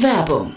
Werbung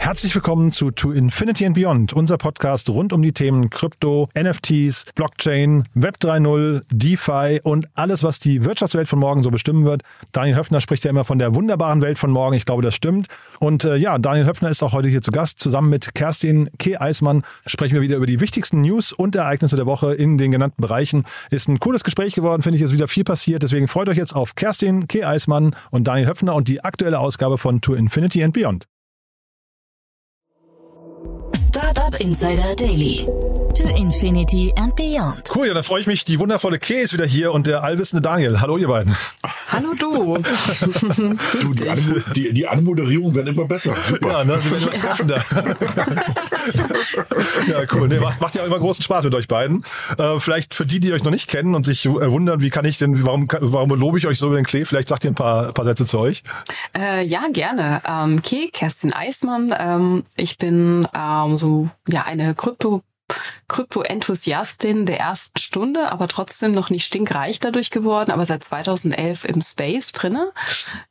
Herzlich willkommen zu To Infinity and Beyond, unser Podcast rund um die Themen Krypto, NFTs, Blockchain, Web 3.0, DeFi und alles, was die Wirtschaftswelt von morgen so bestimmen wird. Daniel Höfner spricht ja immer von der wunderbaren Welt von morgen. Ich glaube, das stimmt. Und äh, ja, Daniel Höfner ist auch heute hier zu Gast. Zusammen mit Kerstin K. Eismann sprechen wir wieder über die wichtigsten News und Ereignisse der Woche in den genannten Bereichen. Ist ein cooles Gespräch geworden, finde ich, ist wieder viel passiert. Deswegen freut euch jetzt auf Kerstin K. Eismann und Daniel Höfner und die aktuelle Ausgabe von To Infinity and Beyond. Startup Insider Daily. To Infinity and Beyond. Cool, ja, da freue ich mich. Die wundervolle Kay ist wieder hier und der allwissende Daniel. Hallo, ihr beiden. Hallo, du. du die, Anmo die, die, Anmoderierung wird immer besser. Super. Ja, ne, sie werden immer treffender. ja, cool. Nee, macht, macht ja immer großen Spaß mit euch beiden. Äh, vielleicht für die, die euch noch nicht kennen und sich äh, wundern, wie kann ich denn, warum, warum lobe ich euch so über den Klee? Vielleicht sagt ihr ein paar, paar Sätze zu euch. Äh, ja, gerne. Ähm, Kay, Kerstin Eismann. Ähm, ich bin ähm, so ja eine Krypto Krypto-Enthusiastin der ersten Stunde, aber trotzdem noch nicht stinkreich dadurch geworden, aber seit 2011 im Space drinne.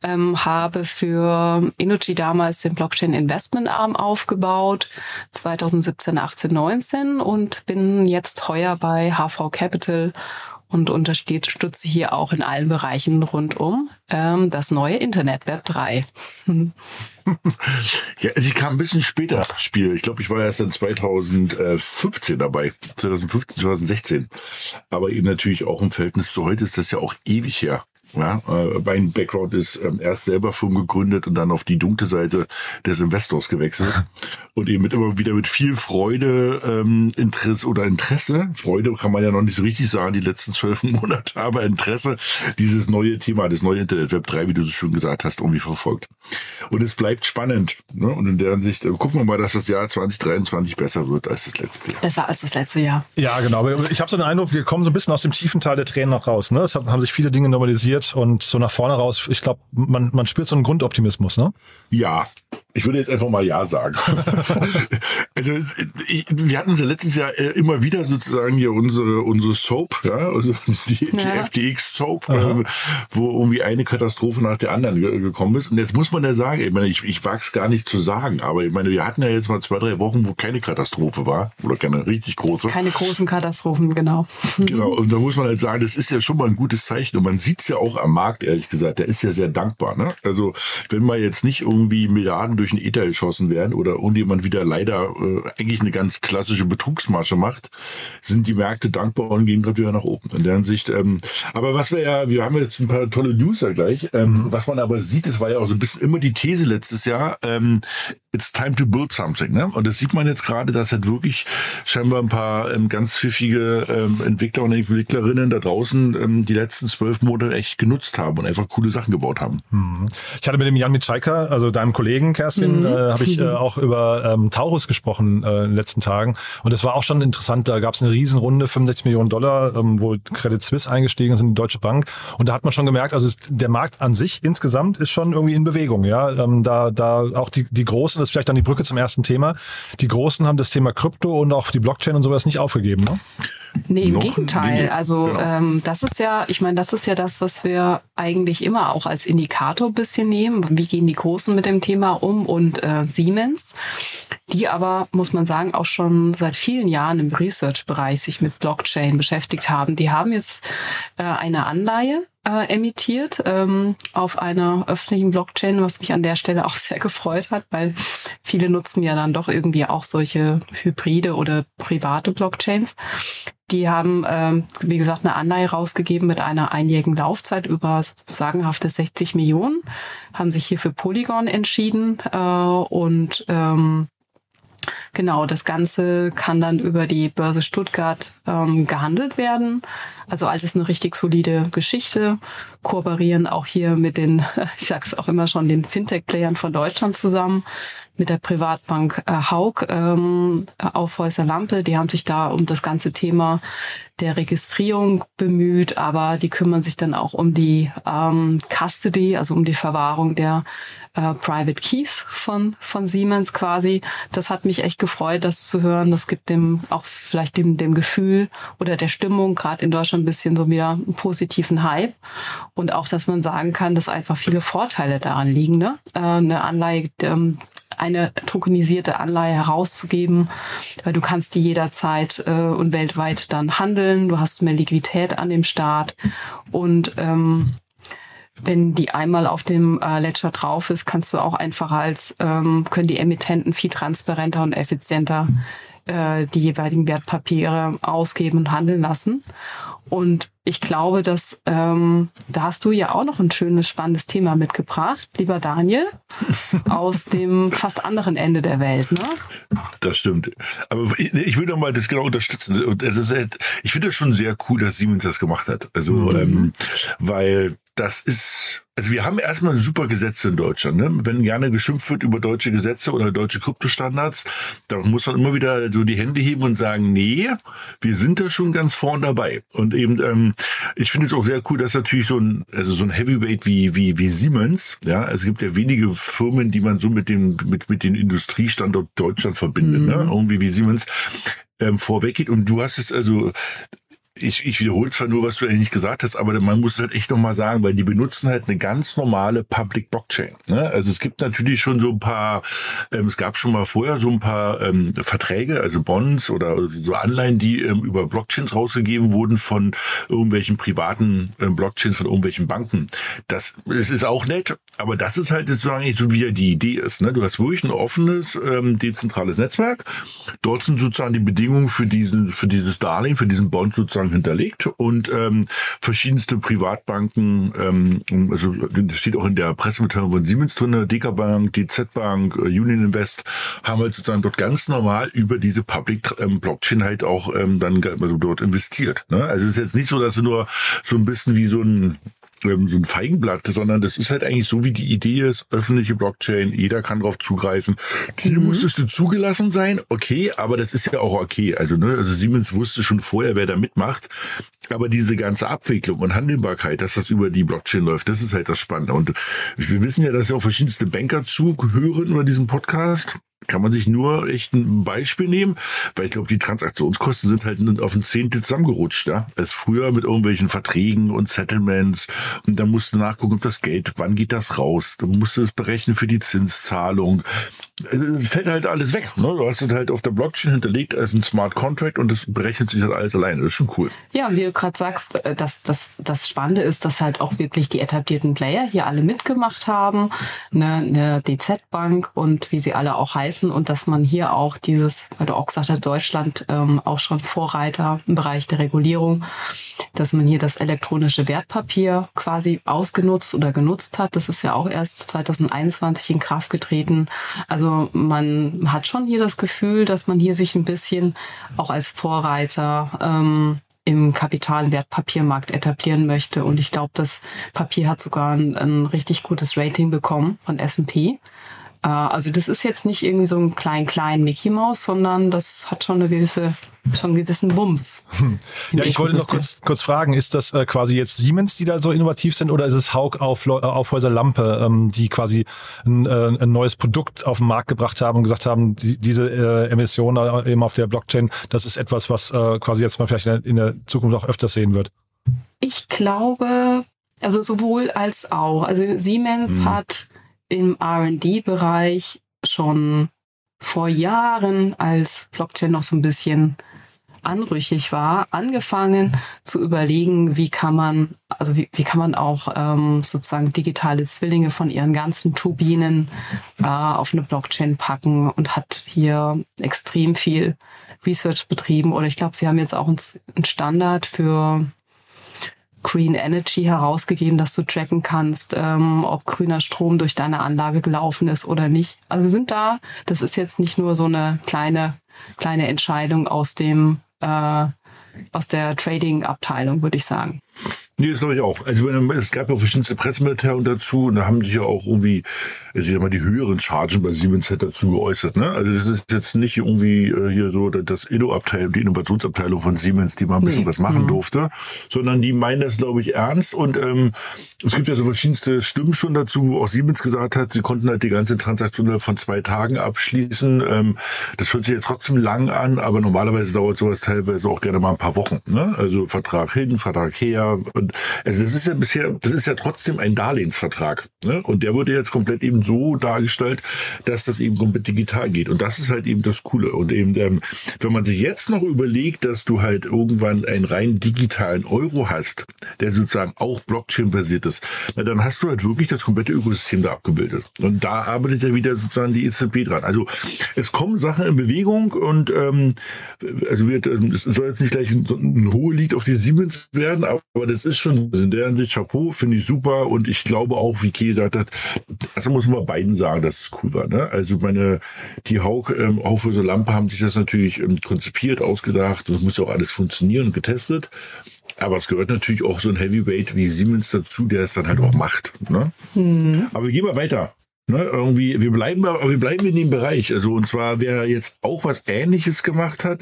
Ähm, habe für Energy damals den Blockchain Investment Arm aufgebaut, 2017, 18, 19 und bin jetzt heuer bei HV Capital und unterstütze hier auch in allen Bereichen rundum ähm, das neue Internet Web 3. ja, ich kam ein bisschen später ins Spiel. Ich glaube, ich war erst dann 2015 dabei. 2015, 2016. Aber eben natürlich auch im Verhältnis zu heute ist das ja auch ewig her. Ja, äh, mein Background ist ähm, erst selber Firmen gegründet und dann auf die dunkle Seite des Investors gewechselt und eben mit immer wieder mit viel Freude, ähm, Interesse oder Interesse, Freude kann man ja noch nicht so richtig sagen, die letzten zwölf Monate, aber Interesse, dieses neue Thema, das neue Internet Web 3, wie du so schön gesagt hast, irgendwie verfolgt. Und es bleibt spannend. Ne? Und in der Sicht äh, gucken wir mal, dass das Jahr 2023 besser wird als das letzte Jahr. Besser als das letzte Jahr. Ja, genau. Ich habe so den Eindruck, wir kommen so ein bisschen aus dem tiefen Teil der Tränen noch raus. Ne? Es haben sich viele Dinge normalisiert und so nach vorne raus, ich glaube, man, man spürt so einen Grundoptimismus, ne? Ja, ich würde jetzt einfach mal Ja sagen. also ich, wir hatten ja letztes Jahr äh, immer wieder sozusagen hier unsere unsere Soap, ja, also die, ja. die FTX Soap, äh, wo irgendwie eine Katastrophe nach der anderen gekommen ist. Und jetzt muss man ja sagen, ich meine, ich, ich wage es gar nicht zu sagen, aber ich meine, wir hatten ja jetzt mal zwei, drei Wochen, wo keine Katastrophe war oder keine richtig große. Keine großen Katastrophen, genau. Genau, und da muss man halt sagen, das ist ja schon mal ein gutes Zeichen. Und man sieht es ja auch am Markt, ehrlich gesagt, der ist ja sehr dankbar. Ne? Also wenn man jetzt nicht irgendwie Milliarden durch durch den Ether geschossen werden oder irgendjemand wieder leider äh, eigentlich eine ganz klassische Betrugsmasche macht, sind die Märkte dankbar und gehen gerade wieder nach oben. In der Hinsicht, ähm, aber was wir ja, wir haben jetzt ein paar tolle News ja gleich. Ähm, mhm. Was man aber sieht, es war ja auch so ein bisschen immer die These letztes Jahr, ähm, it's time to build something. Ne? Und das sieht man jetzt gerade, dass halt wirklich scheinbar ein paar ähm, ganz pfiffige ähm, Entwickler und Entwicklerinnen da draußen ähm, die letzten zwölf Monate echt genutzt haben und einfach coole Sachen gebaut haben. Mhm. Ich hatte mit dem Jan Mitschaiker, also deinem Kollegen Kerstin, mhm. äh, habe ich äh, auch über ähm, Taurus gesprochen äh, in den letzten Tagen. Und das war auch schon interessant. Da gab es eine Riesenrunde, 65 Millionen Dollar, ähm, wo Credit Suisse eingestiegen ist in die Deutsche Bank. Und da hat man schon gemerkt, also es, der Markt an sich insgesamt ist schon irgendwie in Bewegung. Ja, ähm, da da auch die die großen ist vielleicht dann die Brücke zum ersten Thema. Die Großen haben das Thema Krypto und auch die Blockchain und sowas nicht aufgegeben, ne? Nee, im Noch- Gegenteil. nee, also genau. ähm, das ist ja, ich meine, das ist ja das, was wir eigentlich immer auch als Indikator ein bisschen nehmen. Wie gehen die Großen mit dem Thema um und äh, Siemens, die aber, muss man sagen, auch schon seit vielen Jahren im Research-Bereich sich mit Blockchain beschäftigt haben. Die haben jetzt äh, eine Anleihe äh, emittiert ähm, auf einer öffentlichen Blockchain, was mich an der Stelle auch sehr gefreut hat, weil viele nutzen ja dann doch irgendwie auch solche Hybride oder private Blockchains. Die haben, ähm, wie gesagt, eine Anleihe rausgegeben mit einer einjährigen Laufzeit über sagenhafte 60 Millionen, haben sich hier für Polygon entschieden äh, und ähm, Genau, das Ganze kann dann über die Börse Stuttgart ähm, gehandelt werden. Also alles eine richtig solide Geschichte. Kooperieren auch hier mit den, ich sag's auch immer schon, den Fintech-Playern von Deutschland zusammen, mit der Privatbank äh, Haug ähm, auf Häuser Lampe. Die haben sich da um das ganze Thema der Registrierung bemüht, aber die kümmern sich dann auch um die ähm, Custody, also um die Verwahrung der äh, Private Keys von, von Siemens quasi. Das hat mich echt gefreut, das zu hören. Das gibt dem auch vielleicht dem, dem Gefühl oder der Stimmung gerade in Deutschland ein bisschen so wieder einen positiven Hype. Und auch, dass man sagen kann, dass einfach viele Vorteile daran liegen. Ne? Äh, eine Anleihe, ähm, eine tokenisierte Anleihe herauszugeben. Weil Du kannst die jederzeit äh, und weltweit dann handeln. Du hast mehr Liquidität an dem Start. Und ähm, wenn die einmal auf dem äh, Ledger drauf ist, kannst du auch einfach als, ähm, können die Emittenten viel transparenter und effizienter äh, die jeweiligen Wertpapiere ausgeben und handeln lassen. Und ich glaube, dass ähm, da hast du ja auch noch ein schönes, spannendes Thema mitgebracht, lieber Daniel, aus dem fast anderen Ende der Welt. Ne? Das stimmt. Aber ich, ich will doch mal das genau unterstützen. Und es ist halt, ich finde es schon sehr cool, dass Siemens das gemacht hat. Also, ähm, weil das ist, also wir haben erstmal super Gesetze in Deutschland. Ne? Wenn gerne geschimpft wird über deutsche Gesetze oder deutsche Kryptostandards, da muss man immer wieder so die Hände heben und sagen, nee, wir sind da schon ganz vorn dabei. Und eben, ähm, ich finde es auch sehr cool, dass natürlich so ein, also so ein Heavyweight wie, wie, wie Siemens, ja, es gibt ja wenige Firmen, die man so mit dem, mit, mit dem Industriestandort Deutschland verbindet, ne? Irgendwie wie Siemens ähm, vorweggeht. Und du hast es also, ich, ich wiederhole zwar nur, was du eigentlich gesagt hast, aber man muss halt echt nochmal sagen, weil die benutzen halt eine ganz normale Public Blockchain. Ne? Also es gibt natürlich schon so ein paar, ähm, es gab schon mal vorher so ein paar ähm, Verträge, also Bonds oder so Anleihen, die ähm, über Blockchains rausgegeben wurden von irgendwelchen privaten ähm, Blockchains, von irgendwelchen Banken. Das, das ist auch nett, aber das ist halt sozusagen so, wie ja die Idee ist. Ne? Du hast wirklich ein offenes, ähm, dezentrales Netzwerk. Dort sind sozusagen die Bedingungen für diesen, für dieses Darlehen, für diesen Bond sozusagen hinterlegt und ähm, verschiedenste Privatbanken, ähm, also das steht auch in der Pressemitteilung von Siemens drin, DK Bank, DZ Bank, äh, Union Invest, haben halt sozusagen dort ganz normal über diese Public ähm, Blockchain halt auch ähm, dann also dort investiert. Ne? Also es ist jetzt nicht so, dass sie nur so ein bisschen wie so ein ähm, so ein Feigenblatt, sondern das ist halt eigentlich so, wie die Idee ist, öffentliche Blockchain, jeder kann drauf zugreifen. Hier musstest du zugelassen sein, okay, aber das ist ja auch okay. Also, ne, also Siemens wusste schon vorher, wer da mitmacht. Aber diese ganze Abwicklung und Handelbarkeit, dass das über die Blockchain läuft, das ist halt das Spannende. Und wir wissen ja, dass ja auch verschiedenste Banker zuhören über diesen Podcast. Kann man sich nur echt ein Beispiel nehmen, weil ich glaube, die Transaktionskosten sind halt auf ein Zehntel zusammengerutscht, ja. Als früher mit irgendwelchen Verträgen und Settlements und dann musst du nachgucken, ob das Geld, wann geht das raus? Du musst es berechnen für die Zinszahlung. Es fällt halt alles weg. Ne? Du hast es halt auf der Blockchain hinterlegt als ein Smart Contract und das berechnet sich halt alles alleine. Das ist schon cool. Ja, und wie du gerade sagst, äh, dass das, das Spannende ist, dass halt auch wirklich die etablierten Player hier alle mitgemacht haben, eine, eine DZ-Bank und wie sie alle auch heißen und dass man hier auch dieses, weil du auch gesagt hast, Deutschland ähm, auch schon Vorreiter im Bereich der Regulierung, dass man hier das elektronische Wertpapier quasi ausgenutzt oder genutzt hat. Das ist ja auch erst 2021 in Kraft getreten. Also man hat schon hier das Gefühl, dass man hier sich ein bisschen auch als Vorreiter ähm, im Kapital- und Wertpapiermarkt etablieren möchte. Und ich glaube, das Papier hat sogar ein, ein richtig gutes Rating bekommen von S&P. Äh, also das ist jetzt nicht irgendwie so ein klein, klein Mickey Mouse, sondern das hat schon eine gewisse, schon einen gewissen Bums. Ja, ich wollte noch kurz, kurz fragen, ist das äh, quasi jetzt Siemens, die da so innovativ sind, oder ist es Haug auf, äh, Aufhäuser Lampe, ähm, die quasi ein, äh, ein neues Produkt auf den Markt gebracht haben und gesagt haben, die, diese äh, Emission eben auf der Blockchain, das ist etwas, was äh, quasi jetzt mal vielleicht in der Zukunft auch öfters sehen wird? Ich glaube, also sowohl als auch. Also Siemens mhm. hat im RD-Bereich schon vor Jahren, als Blockchain noch so ein bisschen anrüchig war, angefangen zu überlegen, wie kann man, also wie, wie kann man auch ähm, sozusagen digitale Zwillinge von ihren ganzen Turbinen äh, auf eine Blockchain packen und hat hier extrem viel Research betrieben. Oder ich glaube, sie haben jetzt auch einen Standard für Green Energy herausgegeben, dass du tracken kannst, ähm, ob grüner Strom durch deine Anlage gelaufen ist oder nicht. Also sind da, das ist jetzt nicht nur so eine kleine, kleine Entscheidung aus dem, äh, aus der Trading-Abteilung, würde ich sagen. Nee, das glaube ich auch. Also es gab ja verschiedenste Pressemitteilungen dazu und da haben sich ja auch irgendwie, also ich sag mal, die höheren Chargen bei Siemens halt dazu geäußert. Ne? Also das ist jetzt nicht irgendwie äh, hier so das Inno-Abteilung, die Innovationsabteilung von Siemens, die mal ein bisschen nee. was machen mhm. durfte, sondern die meinen das, glaube ich, ernst. Und ähm, es gibt ja so verschiedenste Stimmen schon dazu, wo auch Siemens gesagt hat, sie konnten halt die ganze Transaktion von zwei Tagen abschließen. Ähm, das hört sich ja trotzdem lang an, aber normalerweise dauert sowas teilweise auch gerne mal ein paar Wochen. Ne? Also Vertrag hin, Vertrag her. Und und also das ist ja bisher, das ist ja trotzdem ein Darlehensvertrag. Ne? Und der wurde jetzt komplett eben so dargestellt, dass das eben komplett digital geht. Und das ist halt eben das Coole. Und eben, ähm, wenn man sich jetzt noch überlegt, dass du halt irgendwann einen rein digitalen Euro hast, der sozusagen auch Blockchain-basiert ist, na, dann hast du halt wirklich das komplette Ökosystem da abgebildet. Und da arbeitet ja wieder sozusagen die EZB dran. Also es kommen Sachen in Bewegung und ähm, also wird, es soll jetzt nicht gleich ein, ein hohes Lied auf die Siemens werden, aber das ist ist schon in der Hinsicht Chapeau, finde ich super und ich glaube auch, wie Kiel gesagt hat, also muss man beiden sagen, dass es cool war. Ne? Also meine, die Haug ähm, Aufhäuser Lampe haben sich das natürlich ähm, konzipiert, ausgedacht und es muss ja auch alles funktionieren und getestet. Aber es gehört natürlich auch so ein Heavyweight wie Siemens dazu, der es dann halt auch macht. Ne? Mhm. Aber wir gehen mal weiter. Ne, irgendwie, wir bleiben, wir bleiben in dem Bereich. Also, und zwar, wer jetzt auch was Ähnliches gemacht hat,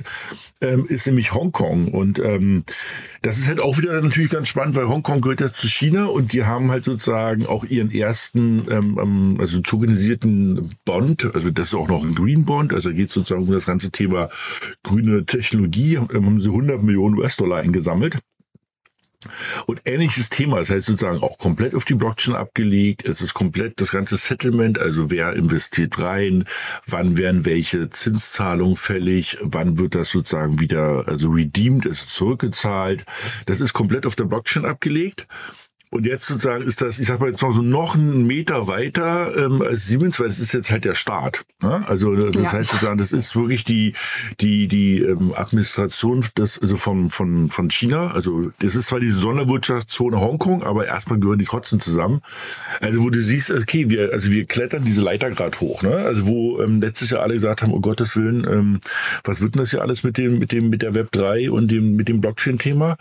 ähm, ist nämlich Hongkong. Und ähm, das ist halt auch wieder natürlich ganz spannend, weil Hongkong gehört ja zu China und die haben halt sozusagen auch ihren ersten, ähm, ähm also tokenisierten Bond, also das ist auch noch ein Green Bond, also geht sozusagen um das ganze Thema grüne Technologie, haben sie 100 Millionen US-Dollar eingesammelt. Und ähnliches Thema, das heißt sozusagen auch komplett auf die Blockchain abgelegt. Es ist komplett das ganze Settlement, also wer investiert rein, wann werden welche Zinszahlungen fällig, wann wird das sozusagen wieder, also redeemed, ist zurückgezahlt. Das ist komplett auf der Blockchain abgelegt. Und jetzt sozusagen ist das, ich sag mal jetzt noch so noch einen Meter weiter ähm, als Siemens, weil es ist jetzt halt der Staat. Ne? Also das ja. heißt sozusagen, das ist wirklich die die die ähm, Administration des, also von von von China. Also das ist zwar die Sonderwirtschaftszone Hongkong, aber erstmal gehören die trotzdem zusammen. Also wo du siehst, okay, wir also wir klettern diese Leiter gerade hoch. Ne? Also wo ähm, letztes Jahr alle gesagt haben, oh Gottes Willen, ähm, was wird denn das hier alles mit dem mit dem mit der Web 3 und dem mit dem Blockchain-Thema?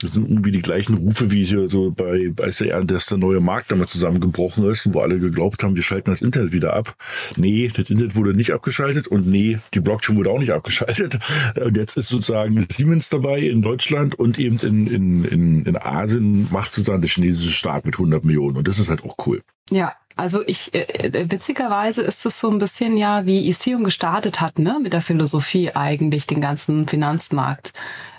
Das sind irgendwie die gleichen Rufe wie hier so bei als der, dass der neue Markt damit zusammengebrochen ist, wo alle geglaubt haben, wir schalten das Internet wieder ab. Nee, das Internet wurde nicht abgeschaltet und nee, die Blockchain wurde auch nicht abgeschaltet. Und jetzt ist sozusagen Siemens dabei in Deutschland und eben in, in, in, in Asien macht sozusagen der chinesische Staat mit 100 Millionen. Und das ist halt auch cool. Ja, also ich, äh, äh, witzigerweise ist es so ein bisschen ja, wie Ethereum gestartet hat, ne, mit der Philosophie eigentlich, den ganzen Finanzmarkt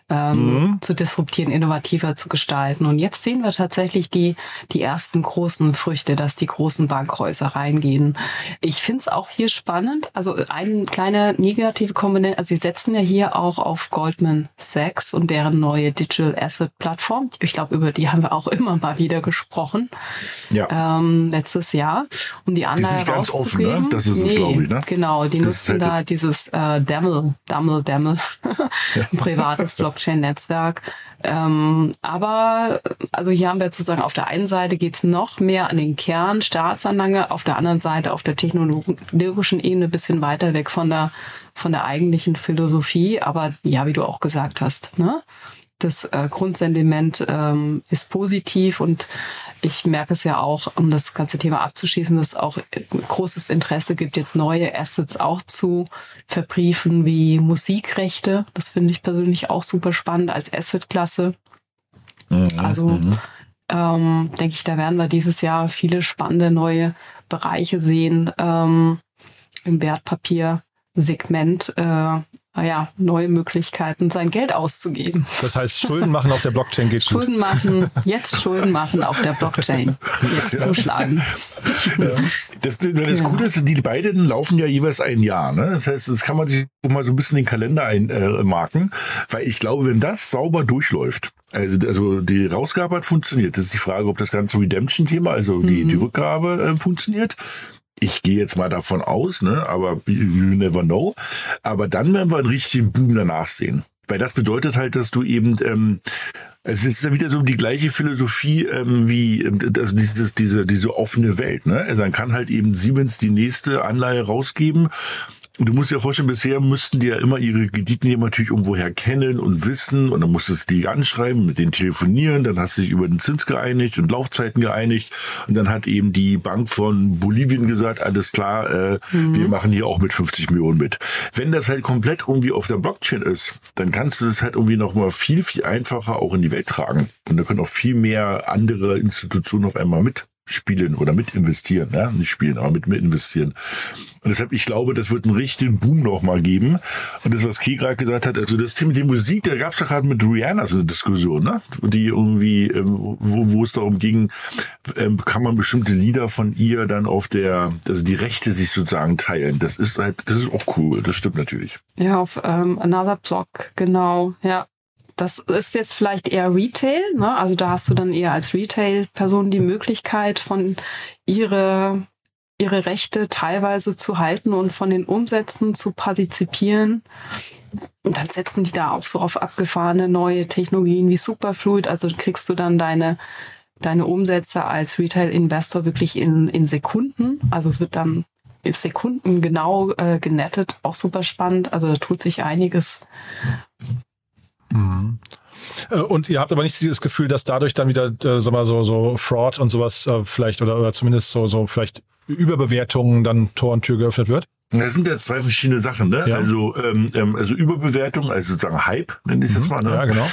ähm, mhm. zu disruptieren, innovativer zu gestalten. Und jetzt sehen wir tatsächlich die, die ersten großen Früchte, dass die großen Bankhäuser reingehen. Ich finde es auch hier spannend. Also eine kleine negative Komponente, also sie setzen ja hier auch auf Goldman Sachs und deren neue Digital Asset Plattform. Ich glaube, über die haben wir auch immer mal wieder gesprochen. Ja. Ähm, letztes Jahr. Um die Anleihe die ganz offen, ne? Das ist nee, es, glaube ich, ne? Genau, die das nutzen halt da dieses äh, Dammel, Dammel, Dammel, ja. privates Block Blockchain-Netzwerk. Ähm, aber also hier haben wir sozusagen auf der einen Seite geht es noch mehr an den Kern Staatsanlage, auf der anderen Seite auf der technologischen Ebene bisschen weiter weg von der von der eigentlichen Philosophie. Aber ja, wie du auch gesagt hast, ne? Das äh, Grundsentiment ähm, ist positiv und ich merke es ja auch, um das ganze Thema abzuschließen, dass es auch großes Interesse gibt, jetzt neue Assets auch zu verbriefen, wie Musikrechte. Das finde ich persönlich auch super spannend als Assetklasse. Mhm. Also mhm. ähm, denke ich, da werden wir dieses Jahr viele spannende neue Bereiche sehen ähm, im Wertpapiersegment. Äh, naja, neue Möglichkeiten, sein Geld auszugeben. Das heißt, Schulden machen auf der Blockchain geht Schulden gut. machen, jetzt Schulden machen auf der Blockchain. Jetzt ja. zuschlagen. Das, das, das Gute ist, die beiden laufen ja jeweils ein Jahr. Ne? Das heißt, das kann man sich mal so ein bisschen den Kalender einmarken, äh, weil ich glaube, wenn das sauber durchläuft, also, also die Rausgabe hat funktioniert. Das ist die Frage, ob das ganze Redemption-Thema, also die, mhm. die Rückgabe äh, funktioniert ich gehe jetzt mal davon aus, ne, aber you never know. Aber dann werden wir einen richtigen Boom danach sehen. Weil das bedeutet halt, dass du eben, ähm, es ist ja wieder so die gleiche Philosophie ähm, wie ähm, also dieses, diese, diese offene Welt. Ne? Also dann kann halt eben Siemens die nächste Anleihe rausgeben Du musst dir vorstellen, bisher müssten die ja immer ihre Kreditnehmer natürlich irgendwoher kennen und wissen. Und dann musstest du die anschreiben, mit denen telefonieren, dann hast du dich über den Zins geeinigt und Laufzeiten geeinigt. Und dann hat eben die Bank von Bolivien gesagt, alles klar, äh, mhm. wir machen hier auch mit 50 Millionen mit. Wenn das halt komplett irgendwie auf der Blockchain ist, dann kannst du das halt irgendwie nochmal viel, viel einfacher auch in die Welt tragen. Und da können auch viel mehr andere Institutionen auf einmal mit spielen oder mit investieren, ja, nicht spielen, aber mit, mit investieren. Und deshalb, ich glaube, das wird einen richtigen Boom nochmal geben. Und das, was Key gerade gesagt hat, also das Thema die Musik, da gab es doch gerade mit Rihanna so eine Diskussion, ne? Die irgendwie, ähm, wo, wo es darum ging, ähm, kann man bestimmte Lieder von ihr dann auf der, also die Rechte sich sozusagen teilen. Das ist halt, das ist auch cool, das stimmt natürlich. Ja, auf ähm, Another Block, genau, ja. Das ist jetzt vielleicht eher Retail, ne? Also da hast du dann eher als Retail-Person die Möglichkeit, von ihre, ihre Rechte teilweise zu halten und von den Umsätzen zu partizipieren. Und dann setzen die da auch so auf abgefahrene neue Technologien wie Superfluid. Also kriegst du dann deine, deine Umsätze als Retail-Investor wirklich in, in Sekunden. Also es wird dann Sekunden genau äh, genettet, auch super spannend. Also da tut sich einiges. Mhm. Und ihr habt aber nicht dieses Gefühl, dass dadurch dann wieder, äh, sag mal, so, so Fraud und sowas äh, vielleicht oder, oder zumindest so, so vielleicht Überbewertungen dann Tor und Tür geöffnet wird? Das sind ja zwei verschiedene Sachen, ne? Ja. Also, ähm, ähm also Überbewertung, also sozusagen Hype, nenne ich es jetzt mhm. mal, ne? Ja, genau.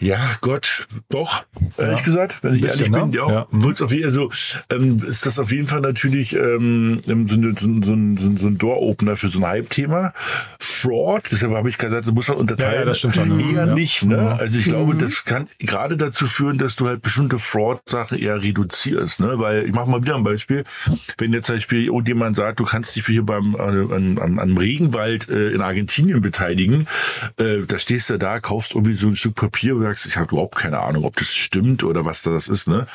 Ja, Gott, doch, ehrlich ja. gesagt, wenn ich bisschen, ehrlich bin, ne? ja, ja. Wird's auf jeden, also ähm, ist das auf jeden Fall natürlich ähm, so, so, so, so ein Door-Opener für so ein Hype-Thema. Fraud, deshalb habe ich gesagt, das muss man unterteilen. Ja, ja, das stimmt schon. Eher ja. nicht, ne? Also ich mhm. glaube, das kann gerade dazu führen, dass du halt bestimmte Fraud-Sachen eher reduzierst, ne? Weil ich mache mal wieder ein Beispiel. Wenn jetzt zum Beispiel irgendjemand sagt, du kannst dich hier beim äh, an, an, an Regenwald äh, in Argentinien beteiligen, äh, da stehst du da, kaufst irgendwie so ein Stück Papier sagst, ich habe überhaupt keine Ahnung, ob das stimmt oder was da das ist. Ne?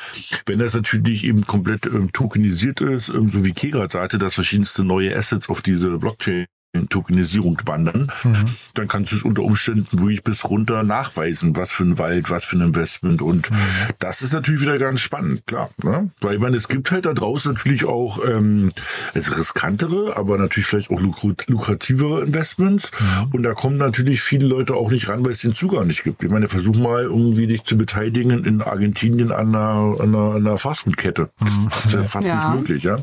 Wenn das natürlich eben komplett ähm, tokenisiert ist, ähm, so wie Kegra sagte, dass verschiedenste neue Assets auf diese Blockchain Tokenisierung wandern, mhm. dann kannst du es unter Umständen ruhig bis runter nachweisen, was für ein Wald, was für ein Investment. Und mhm. das ist natürlich wieder ganz spannend, klar. Ne? Weil man, es gibt halt da draußen natürlich auch ähm, also riskantere, aber natürlich vielleicht auch lukrativere Investments. Mhm. Und da kommen natürlich viele Leute auch nicht ran, weil es den Zugang nicht gibt. Ich meine, versuch mal irgendwie dich zu beteiligen in Argentinien an einer, an einer, an einer Fastfood-Kette. Mhm. Das ist ja fast ja. nicht möglich, ja.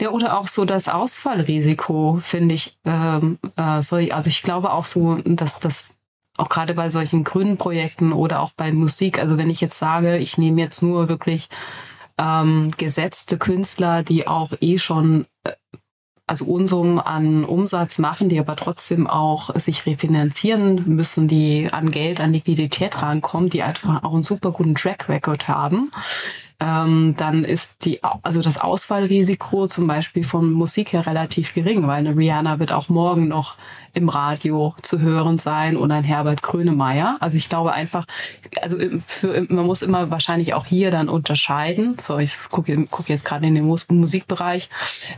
Ja, oder auch so das Ausfallrisiko, finde ich. Ähm, äh, sorry, also ich glaube auch so, dass das auch gerade bei solchen grünen Projekten oder auch bei Musik, also wenn ich jetzt sage, ich nehme jetzt nur wirklich ähm, gesetzte Künstler, die auch eh schon äh, also Unsummen an Umsatz machen, die aber trotzdem auch sich refinanzieren müssen, die an Geld, an Liquidität rankommen, die einfach auch einen super guten Track Record haben, ähm, dann ist die, also das Ausfallrisiko zum Beispiel von Musik her relativ gering, weil eine Rihanna wird auch morgen noch im Radio zu hören sein oder ein Herbert Grönemeyer. Also ich glaube einfach, also für, man muss immer wahrscheinlich auch hier dann unterscheiden. So, ich gucke guck jetzt gerade in den Musikbereich,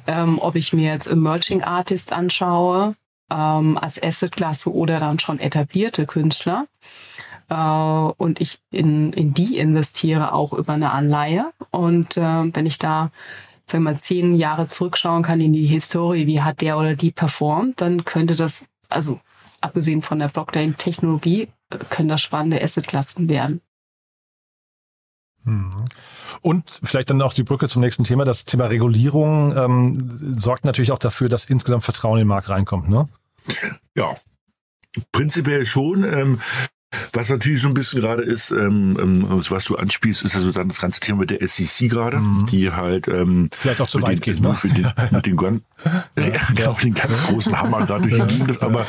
ähm, ob ich mir jetzt Emerging Artist anschaue ähm, als Assetklasse oder dann schon etablierte Künstler und ich in, in die investiere auch über eine Anleihe. Und äh, wenn ich da, wenn man zehn Jahre zurückschauen kann in die Historie, wie hat der oder die performt, dann könnte das, also abgesehen von der Blockchain-Technologie, äh, können das spannende Assetklassen werden. Hm. Und vielleicht dann auch die Brücke zum nächsten Thema. Das Thema Regulierung ähm, sorgt natürlich auch dafür, dass insgesamt Vertrauen in den Markt reinkommt, ne? Ja, prinzipiell schon. Ähm, was natürlich so ein bisschen gerade ist, ähm, ähm, was du anspielst, ist also dann das ganze Thema mit der SEC gerade, mhm. die halt ähm, vielleicht auch zu weit den, geht, ne? Mit den, mit den, ja, ja, genau, den ganz großen Hammer gerade durch die Gegend, aber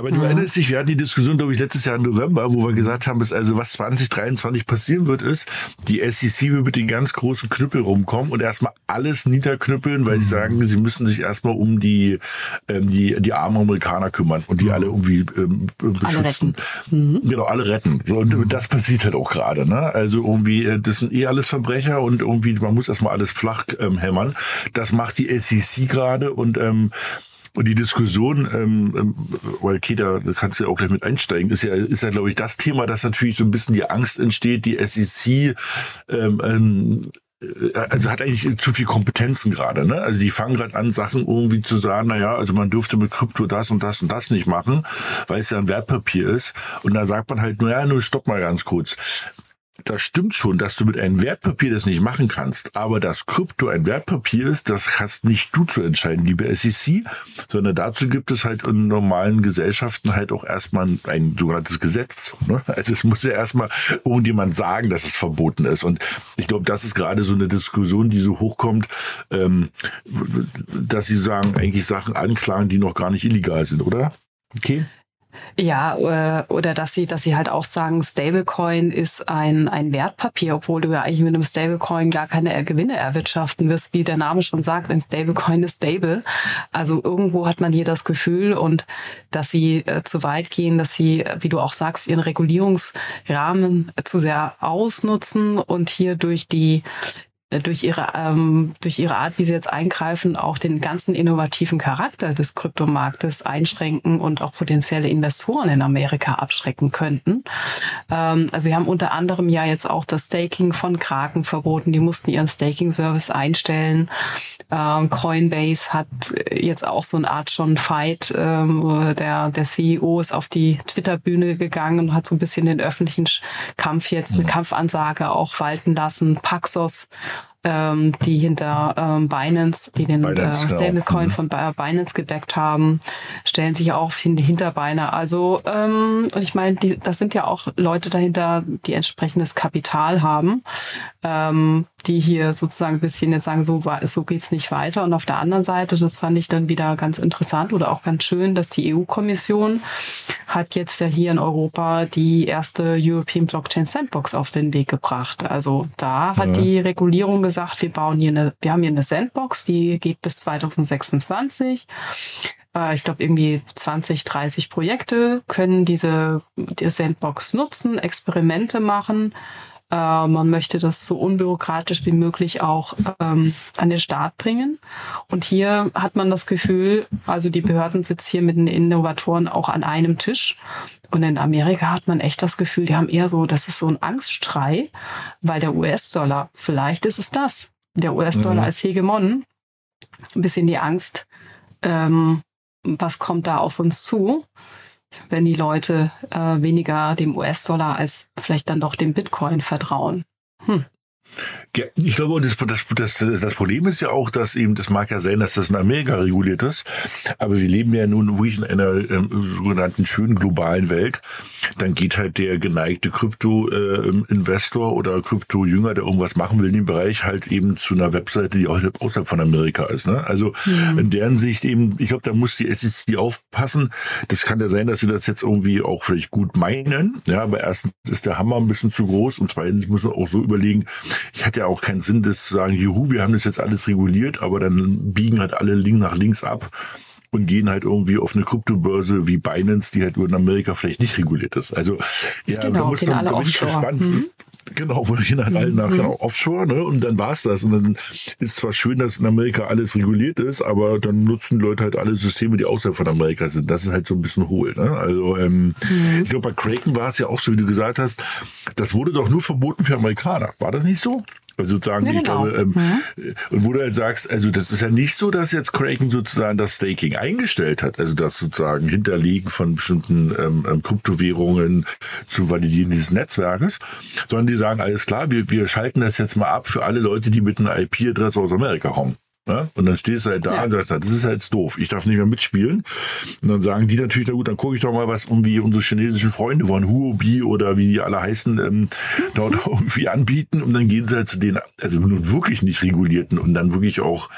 aber du mhm. erinnerst dich, wir hatten die Diskussion, glaube ich, letztes Jahr im November, wo wir gesagt haben, dass also was 2023 passieren wird, ist, die SEC wird mit den ganz großen Knüppel rumkommen und erstmal alles niederknüppeln, weil mhm. sie sagen, sie müssen sich erstmal um die, ähm, die, die armen Amerikaner kümmern und die mhm. alle irgendwie ähm, beschützen. Alle mhm. Genau, alle retten. So, und mhm. das passiert halt auch gerade. Ne? Also irgendwie, äh, das sind eh alles Verbrecher und irgendwie, man muss erstmal alles flach ähm, hämmern. Das macht die SEC gerade und ähm, und die Diskussion, ähm, ähm, weil da kannst du ja auch gleich mit einsteigen, ist ja, ist ja, glaube ich, das Thema, dass natürlich so ein bisschen die Angst entsteht, die SEC ähm, ähm, äh, also hat eigentlich zu viel Kompetenzen gerade, ne? Also die fangen gerade an, Sachen irgendwie zu sagen, naja, also man dürfte mit Krypto das und das und das nicht machen, weil es ja ein Wertpapier ist. Und da sagt man halt, naja, nur stopp mal ganz kurz das stimmt schon, dass du mit einem Wertpapier das nicht machen kannst. Aber dass Krypto ein Wertpapier ist, das hast nicht du zu entscheiden, liebe SEC, sondern dazu gibt es halt in normalen Gesellschaften halt auch erstmal ein sogenanntes Gesetz. Ne? Also es muss ja erstmal irgendjemand sagen, dass es verboten ist. Und ich glaube, das ist gerade so eine Diskussion, die so hochkommt, ähm, dass sie sagen, eigentlich Sachen anklagen, die noch gar nicht illegal sind, oder? Okay. Ja, äh, oder dass sie, dass sie halt auch sagen, Stablecoin ist ein, ein Wertpapier, obwohl du ja eigentlich mit einem Stablecoin gar keine Gewinne erwirtschaften wirst, wie der Name schon sagt, ein Stablecoin ist stable. Also irgendwo hat man hier das Gefühl und dass sie äh, zu weit gehen, dass sie, wie du auch sagst, ihren Regulierungsrahmen zu sehr ausnutzen und hier durch die durch ihre, ähm, durch ihre Art, wie sie jetzt eingreifen, auch den ganzen innovativen Charakter des Kryptomarktes einschränken und auch potenzielle Investoren in Amerika abschrecken könnten. Ähm, also sie haben unter anderem ja jetzt auch das Staking von Kraken verboten. Die mussten ihren Staking-Service einstellen. Ähm, Coinbase hat jetzt auch so eine Art schon Fight. Ähm, der, der CEO ist auf die Twitter-Bühne gegangen und hat so ein bisschen den öffentlichen Kampf jetzt, eine Kampfansage auch walten lassen. Paxos ähm, die hinter ähm, Binance, die den Binance, äh, genau. Stablecoin genau. von Binance gedeckt haben, stellen sich auch in die Hinterbeine. Also ähm, und ich meine, das sind ja auch Leute dahinter, die entsprechendes Kapital haben, ähm, die hier sozusagen ein bisschen jetzt sagen, so, so geht's nicht weiter. Und auf der anderen Seite, das fand ich dann wieder ganz interessant oder auch ganz schön, dass die EU-Kommission hat jetzt ja hier in Europa die erste European Blockchain Sandbox auf den Weg gebracht. Also da hat ja. die Regulierung gesagt, wir bauen hier eine, wir haben hier eine Sandbox, die geht bis 2026 äh, ich glaube, irgendwie 20, 30 Projekte können diese die Sandbox nutzen, Experimente machen. Äh, man möchte das so unbürokratisch wie möglich auch ähm, an den Start bringen. Und hier hat man das Gefühl, also die Behörden sitzen hier mit den Innovatoren auch an einem Tisch. Und in Amerika hat man echt das Gefühl, die haben eher so, das ist so ein Angststrei, weil der US-Dollar, vielleicht ist es das. Der US-Dollar mhm. ist Hegemon. Ein bisschen die Angst, ähm, was kommt da auf uns zu? Wenn die Leute äh, weniger dem US-Dollar als vielleicht dann doch dem Bitcoin vertrauen. Hm. Ja, ich glaube, das, das, das, das Problem ist ja auch, dass eben, das mag ja sein, dass das in Amerika reguliert ist, aber wir leben ja nun wirklich in einer ähm, sogenannten schönen globalen Welt. Dann geht halt der geneigte Krypto-Investor äh, oder Krypto-Jünger, der irgendwas machen will in dem Bereich, halt eben zu einer Webseite, die außerhalb von Amerika ist. Ne? Also mhm. in deren Sicht eben, ich glaube, da muss die SEC aufpassen. Das kann ja sein, dass sie das jetzt irgendwie auch vielleicht gut meinen, ja, aber erstens ist der Hammer ein bisschen zu groß und zweitens muss man auch so überlegen, ich hatte ja auch keinen Sinn, das zu sagen, juhu, wir haben das jetzt alles reguliert, aber dann biegen halt alle nach links ab und gehen halt irgendwie auf eine Kryptobörse wie Binance, die halt nur in Amerika vielleicht nicht reguliert ist. Also ja, genau, da muss dann, da bin ich gespannt. Mhm. Genau, wo gehen halt alle nach mhm. genau, Offshore, ne? Und dann war's das. Und dann ist zwar schön, dass in Amerika alles reguliert ist, aber dann nutzen Leute halt alle Systeme, die außerhalb von Amerika sind. Das ist halt so ein bisschen hohl. Ne? Also ähm, mhm. ich glaube, bei Kraken war es ja auch so, wie du gesagt hast, das wurde doch nur verboten für Amerikaner. War das nicht so? Also sozusagen, Ja, ich genau. glaube, ähm, und wo du halt sagst, also das ist ja nicht so, dass jetzt Kraken sozusagen das Staking eingestellt hat, also das sozusagen Hinterlegen von bestimmten ähm, ähm, Kryptowährungen zu validieren dieses Netzwerkes, sondern die sagen, alles klar, wir, wir schalten das jetzt mal ab für alle Leute, die mit einer IP-Adresse aus Amerika kommen. Ne? Und dann stehst du halt da Ja. und sagst, das ist halt doof, ich darf nicht mehr mitspielen. Und dann sagen die natürlich, na gut, dann gucke ich doch mal, was irgendwie unsere chinesischen Freunde von Huobi oder wie die alle heißen, ähm, dort irgendwie anbieten. Und dann gehen sie halt zu den, also nun wirklich nicht regulierten und dann wirklich auch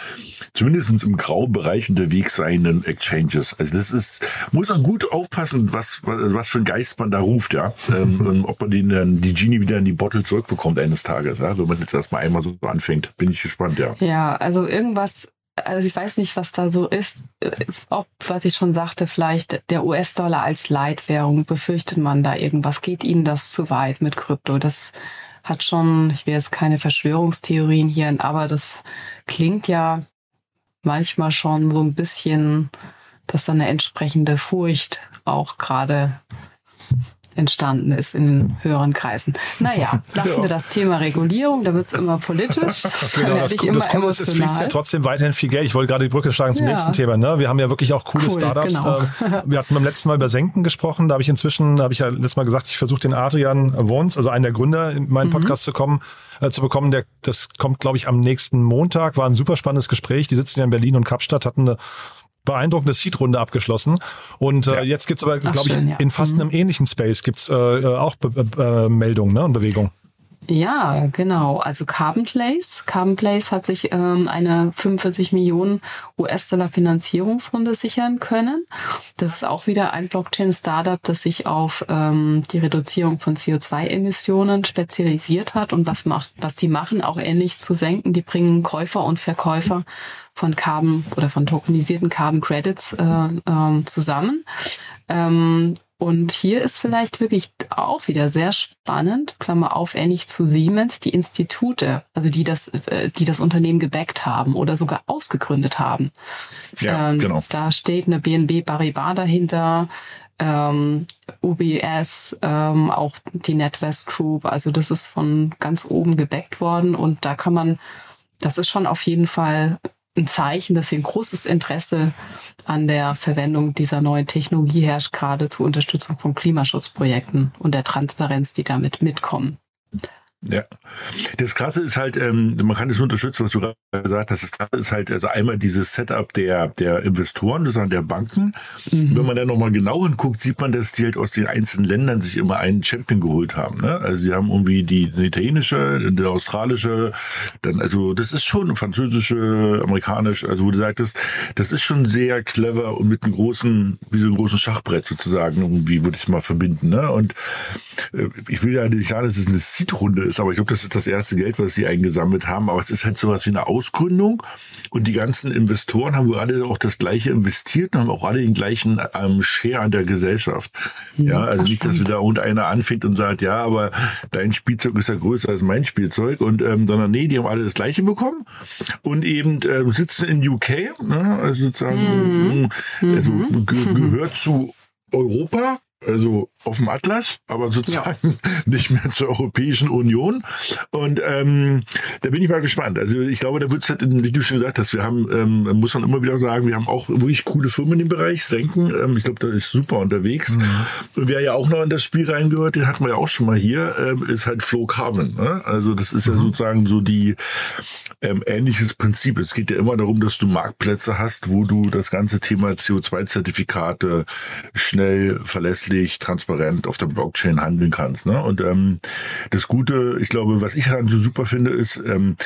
zumindest im grauen Bereich unterwegs seinen Exchanges. Also das ist, muss man gut aufpassen, was, was für ein Geist man da ruft, ja. ähm, und ob man den dann, die Genie wieder in die Bottle zurückbekommt eines Tages, ja. Wenn man jetzt erstmal einmal so anfängt, bin ich gespannt, ja. Ja, also irgendwas, also ich weiß nicht, was da so ist. Äh, Ob, was ich schon sagte, vielleicht der US-Dollar als Leitwährung, befürchtet man da irgendwas? Geht Ihnen das zu weit mit Krypto? Das hat schon, ich will jetzt keine Verschwörungstheorien hier, aber das klingt ja manchmal schon so ein bisschen, dass da eine entsprechende Furcht auch gerade entstanden ist in den höheren Kreisen. Naja, lassen Ja. wir das Thema Regulierung, da wird es immer politisch. Genau, das, ich das immer Coole ist, es fließt ja trotzdem weiterhin viel Geld. Ich wollte gerade die Brücke schlagen zum Ja. nächsten Thema. Ne? Wir haben ja wirklich auch coole Cool, Startups. genau. Ähm, Wir hatten beim letzten Mal über Senken gesprochen. Da habe ich inzwischen, da habe ich ja letztes Mal gesagt, ich versuche den Adrian Wons, also einen der Gründer, in meinen Mhm. Podcast zu kommen, äh, zu bekommen. Der, das kommt, glaube ich, am nächsten Montag. War ein super spannendes Gespräch. Die sitzen ja in Berlin und Kapstadt, hatten eine beeindruckende Seed-Runde abgeschlossen. Und äh, Ja. jetzt gibt's aber, glaube ich, schön, ja. in fast einem ähnlichen Space gibt's äh, äh, auch Be Be äh, Meldungen ne, und Bewegungen. Ja, genau. Also Carbon Place. Carbon Place hat sich ähm, eine 45 Millionen US-Dollar Finanzierungsrunde sichern können. Das ist auch wieder ein Blockchain-Startup, das sich auf ähm, die Reduzierung von CO2-Emissionen spezialisiert hat und was macht, was die machen, auch ähnlich zu senken. Die bringen Käufer und Verkäufer von Carbon oder von tokenisierten Carbon Credits äh, ähm, zusammen. Ähm, und hier ist vielleicht wirklich auch wieder sehr spannend, Klammer auf, ähnlich zu Siemens, die Institute, also die das, äh, die das Unternehmen gebackt haben oder sogar ausgegründet haben. Ja, Ähm, genau. Da steht eine BNB Paribas dahinter, ähm, UBS, ähm, auch die NetWest Group. Also das ist von ganz oben gebackt worden und da kann man, das ist schon auf jeden Fall ein Zeichen, dass hier ein großes Interesse an der Verwendung dieser neuen Technologie herrscht, gerade zur Unterstützung von Klimaschutzprojekten und der Transparenz, die damit mitkommen. Ja. Das Krasse ist halt, ähm, man kann das nur unterstützen, was du gerade gesagt hast. Das Krasse ist halt, also einmal dieses Setup der, der Investoren, das sind der Banken. Wenn man da nochmal genau hinguckt, sieht man, dass die halt aus den einzelnen Ländern sich immer einen Champion geholt haben. Ne? Also sie haben irgendwie die, die italienische, die australische, dann, also das ist schon französische, amerikanisch, also wo du sagtest, das ist schon sehr clever und mit einem großen, wie so einem großen Schachbrett sozusagen, irgendwie würde ich mal verbinden. Ne? Und äh, ich will ja nicht sagen, dass es eine Seed-Runde ist, aber ich glaube, das ist das erste Geld, was sie eingesammelt haben. Aber es ist halt sowas wie eine Ausgründung. Und die ganzen Investoren haben wohl alle auch das gleiche investiert und haben auch alle den gleichen ähm, Share an der Gesellschaft. Ja, also nicht, dass wieder irgendeiner anfängt und sagt, ja, aber dein Spielzeug ist ja größer als mein Spielzeug. Und ähm, sondern nee, die haben alle das gleiche bekommen und eben ähm, sitzen in UK, ne, also sozusagen, also ge gehört zu Europa, also auf dem Atlas, aber sozusagen nicht mehr zur Europäischen Union. Und ähm, da bin ich mal gespannt. Also ich glaube, da wird es halt, wie du schon gesagt hast, wir haben, ähm, muss man immer wieder sagen, wir haben auch wirklich coole Firmen in dem Bereich, Senken. Ähm, ich glaube, da ist super unterwegs. Und wer ja auch noch in das Spiel reingehört, den hatten wir ja auch schon mal hier, ähm, ist halt Flow Carbon. Ne? Also das ist ja sozusagen so die ähm, ähnliches Prinzip. Es geht ja immer darum, dass du Marktplätze hast, wo du das ganze Thema CO2-Zertifikate schnell, verlässlich, transparent auf der Blockchain handeln kannst. Ne? Und ähm, das Gute, ich glaube, was ich daran so super finde, ist, ähm,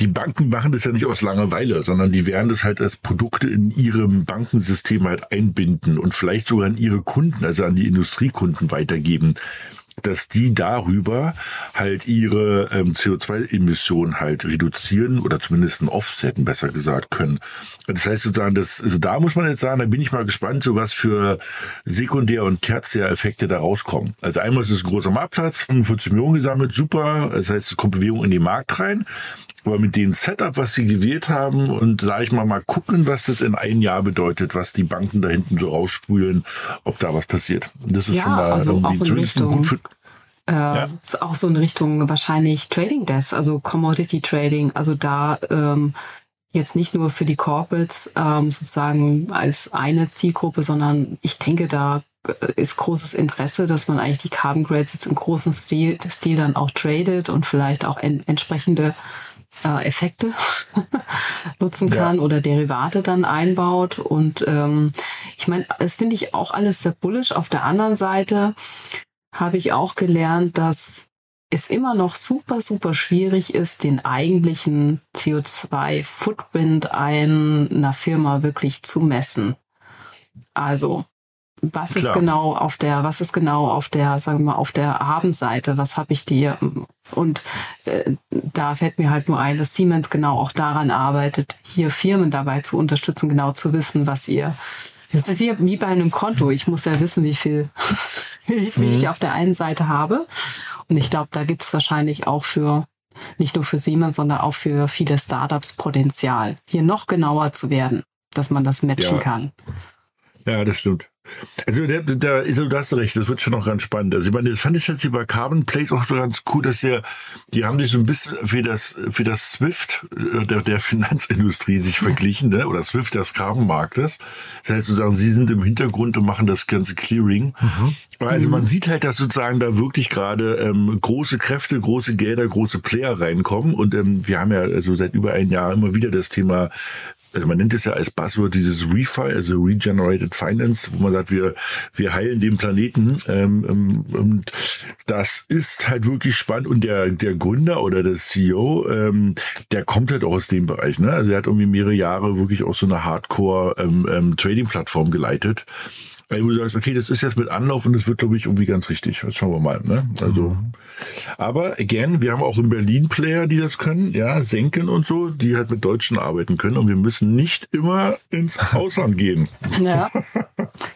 die Banken machen das ja nicht aus Langeweile, sondern die werden das halt als Produkte in ihrem Bankensystem halt einbinden und vielleicht sogar an ihre Kunden, also an die Industriekunden weitergeben dass die darüber halt ihre ähm, CO2-Emissionen halt reduzieren oder zumindest ein Offsetten, besser gesagt, können. Das heißt sozusagen, das, also da muss man jetzt sagen, da bin ich mal gespannt, so was für Sekundär- und Tertiäreffekte da rauskommen. Also einmal ist es ein großer Marktplatz, 45 Millionen gesammelt, super. Das heißt, es kommt Bewegung in den Markt rein. Aber mit dem Setup, was sie gewählt haben und sage ich mal, mal gucken, was das in ein Jahr bedeutet, was die Banken da hinten so raussprühen, ob da was passiert. Das ist Ja, schon mal also irgendwie zumindest Richtung- gut für, äh, ja. auch so in Richtung wahrscheinlich Trading Desk, also Commodity Trading. Also da ähm, jetzt nicht nur für die Corporates ähm, sozusagen als eine Zielgruppe, sondern ich denke, da äh, ist großes Interesse, dass man eigentlich die Carbon Grades jetzt im großen Stil, Stil dann auch tradet und vielleicht auch en entsprechende äh, Effekte nutzen kann ja. oder Derivate dann einbaut. Und ähm, ich meine, das finde ich auch alles sehr bullish. Auf der anderen Seite habe ich auch gelernt, dass es immer noch super, super schwierig ist, den eigentlichen CO2-Footprint einer Firma wirklich zu messen. Also was Klar. ist genau auf der, was ist genau auf der, sagen wir mal, auf der Habenseite, was habe ich dir? Und äh, da fällt mir halt nur ein, dass Siemens genau auch daran arbeitet, hier Firmen dabei zu unterstützen, genau zu wissen, was ihr. Das ist hier wie bei einem Konto. Ich muss ja wissen, wie viel, wie viel mhm. ich auf der einen Seite habe. Und ich glaube, da gibt's wahrscheinlich auch für nicht nur für Siemens, sondern auch für viele Startups Potenzial, hier noch genauer zu werden, dass man das matchen ja. kann. Ja, das stimmt. Also da, da, also, du hast recht, das wird schon noch ganz spannend. Also ich meine, das fand ich jetzt hier bei Carbon Place auch so ganz cool, dass ja, die haben sich so ein bisschen für das, für das Swift äh, der, der Finanzindustrie sich verglichen, ne? oder Swift des Carbon-Marktes. Das heißt sozusagen, sie sind im Hintergrund und machen das ganze Clearing. Mhm. Also man sieht halt, dass sozusagen da wirklich gerade ähm, große Kräfte, große Gelder, große Player reinkommen. Und ähm, wir haben ja also seit über ein Jahr immer wieder das Thema also man nennt es ja als Buzzword dieses Refi, also Regenerated Finance, wo man sagt, wir, wir heilen den Planeten. Ähm, ähm, das ist halt wirklich spannend. Und der, der Gründer oder der CEO, ähm, der kommt halt auch aus dem Bereich. Ne? Also er hat irgendwie mehrere Jahre wirklich auch so eine Hardcore-Trading-Plattform ähm, ähm, geleitet. Weil du sagst, okay, das ist jetzt mit Anlauf und das wird, glaube ich, irgendwie ganz richtig. Das schauen wir mal. Ne? Also, mhm. aber again, wir haben auch in Berlin Player, die das können, ja, senken und so, die halt mit Deutschen arbeiten können und wir müssen nicht immer ins Ausland gehen. Ja.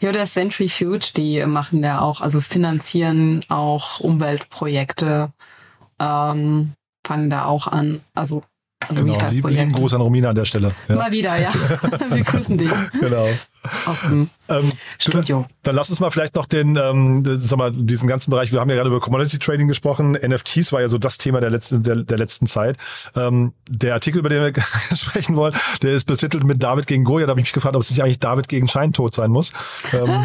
Ja, der Century Fuge, die machen ja auch, also finanzieren auch Umweltprojekte, ähm, fangen da auch an. Also Genau, lieben Gruß an Romina an der Stelle. Ja. Mal wieder, ja. Wir grüßen dich. Genau. Aus dem ähm, Studio. Du, dann lass uns mal vielleicht noch den, ähm, sag mal, diesen ganzen Bereich, wir haben ja gerade über Commodity Trading gesprochen, NFTs war ja so das Thema der letzten, der, der letzten Zeit. Ähm, der Artikel, über den wir sprechen wollen, der ist betitelt mit David gegen Goya, da habe ich mich gefragt, ob es nicht eigentlich David gegen Scheintod sein muss. Ähm,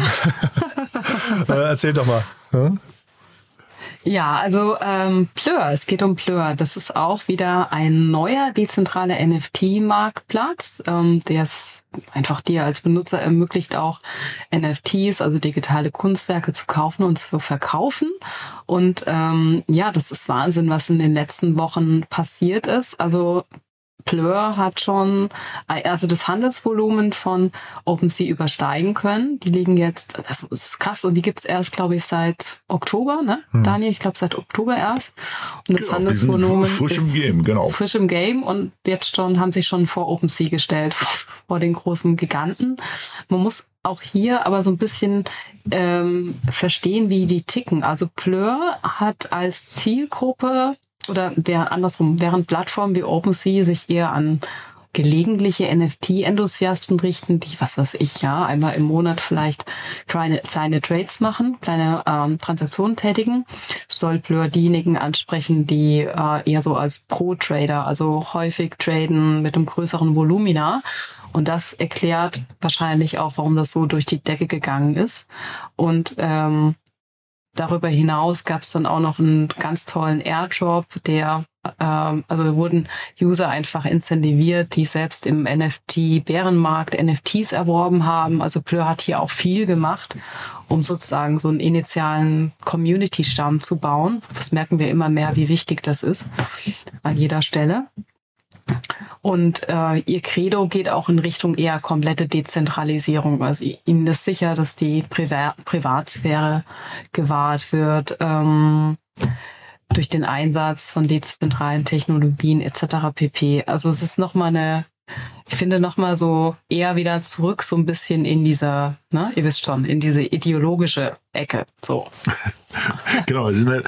äh, erzähl doch mal. Hm? Ja, also ähm, Plur, es geht um Plur. Das ist auch wieder ein neuer dezentraler NFT-Marktplatz, ähm, der es einfach dir als Benutzer ermöglicht, auch NFTs, also digitale Kunstwerke zu kaufen und zu verkaufen. Und ähm, ja, das ist Wahnsinn, was in den letzten Wochen passiert ist. Also Plur hat schon also das Handelsvolumen von OpenSea übersteigen können. Die liegen jetzt, das ist krass, und die gibt's erst, glaube ich, seit Oktober, ne? Hm. Daniel, ich glaube seit Oktober erst. Und das genau, Handelsvolumen frisch im Game, genau. Frisch im Game und jetzt schon haben sie schon vor OpenSea gestellt, vor den großen Giganten. Man muss auch hier aber so ein bisschen ähm, verstehen, wie die ticken. Also Plur hat als Zielgruppe oder wer, andersrum, während Plattformen wie OpenSea sich eher an gelegentliche NFT-Enthusiasten richten, die, was weiß ich, ja, einmal im Monat vielleicht kleine, kleine Trades machen, kleine ähm, Transaktionen tätigen, soll Blur diejenigen ansprechen, die äh, eher so als Pro-Trader, also häufig traden mit einem größeren Volumina. Und das erklärt wahrscheinlich auch, warum das so durch die Decke gegangen ist. Und ähm, Darüber hinaus gab es dann auch noch einen ganz tollen Airdrop, der ähm, also wurden User einfach incentiviert, die selbst im NFT-Bärenmarkt NFTs erworben haben. Also Plur hat hier auch viel gemacht, um sozusagen so einen initialen Community-Stamm zu bauen. Das merken wir immer mehr, wie wichtig das ist an jeder Stelle. Und äh, ihr Credo geht auch in Richtung eher komplette Dezentralisierung. Also ihnen ist sicher, dass die Priva Privatsphäre gewahrt wird ähm, durch den Einsatz von dezentralen Technologien etc. pp. Also es ist nochmal eine ich finde nochmal so eher wieder zurück so ein bisschen in dieser, ne, ihr wisst schon, in diese ideologische Ecke. So. genau, also in,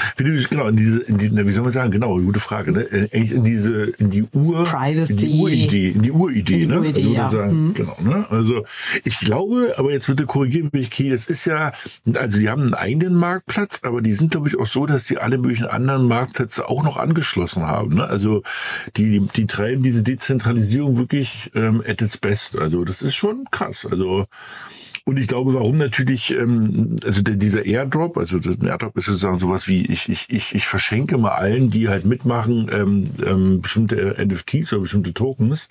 genau, in diese, in die, wie soll man sagen, genau, gute Frage, ne? Eigentlich in diese, in die Ur, Privacy. in die Uridee, in die Uridee, In die ne? Uridee, also, ja. sagen, Mhm. Genau, ne? Also ich glaube, aber jetzt bitte korrigieren mich, Kiel, das ist ja, also die haben einen eigenen Marktplatz, aber die sind, glaube ich, auch so, dass die alle möglichen anderen Marktplätze auch noch angeschlossen haben. Ne? Also die, die, die treiben diese Dezentralisierung wirklich ähm, at its best. Also das ist schon krass. Also und ich glaube, warum natürlich, ähm, also dieser Airdrop, also der Airdrop ist sozusagen sowas wie, ich, ich, ich, ich verschenke mal allen, die halt mitmachen, ähm, ähm, bestimmte NFTs oder bestimmte Tokens,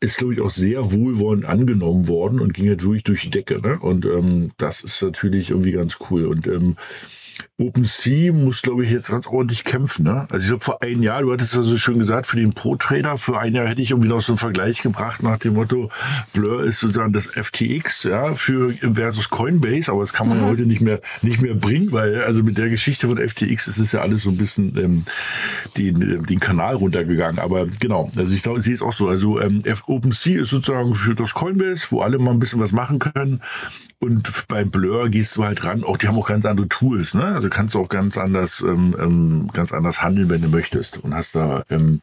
ist, glaube ich, auch sehr wohlwollend angenommen worden und ging halt wirklich durch die Decke. Ne? Und ähm, das ist natürlich irgendwie ganz cool. Und ähm, OpenSea muss, glaube ich, jetzt ganz ordentlich kämpfen. Ne? Also ich glaube, vor einem Jahr, du hattest ja so schön gesagt, für den Pro-Trader, für ein Jahr hätte ich irgendwie noch so einen Vergleich gebracht nach dem Motto, Blur ist sozusagen das FTX ja, für versus Coinbase, aber das kann man ja heute nicht mehr nicht mehr bringen, weil also mit der Geschichte von FTX ist es ja alles so ein bisschen ähm, den, den Kanal runtergegangen. Aber genau, also ich glaube, sehe es auch so. Also ähm, OpenSea ist sozusagen für das Coinbase, wo alle mal ein bisschen was machen können. Und bei Blur gehst du halt ran, auch die haben auch ganz andere Tools, ne? Also kannst du auch ganz anders, ähm, ähm, ganz anders handeln, wenn du möchtest. Und hast da ähm,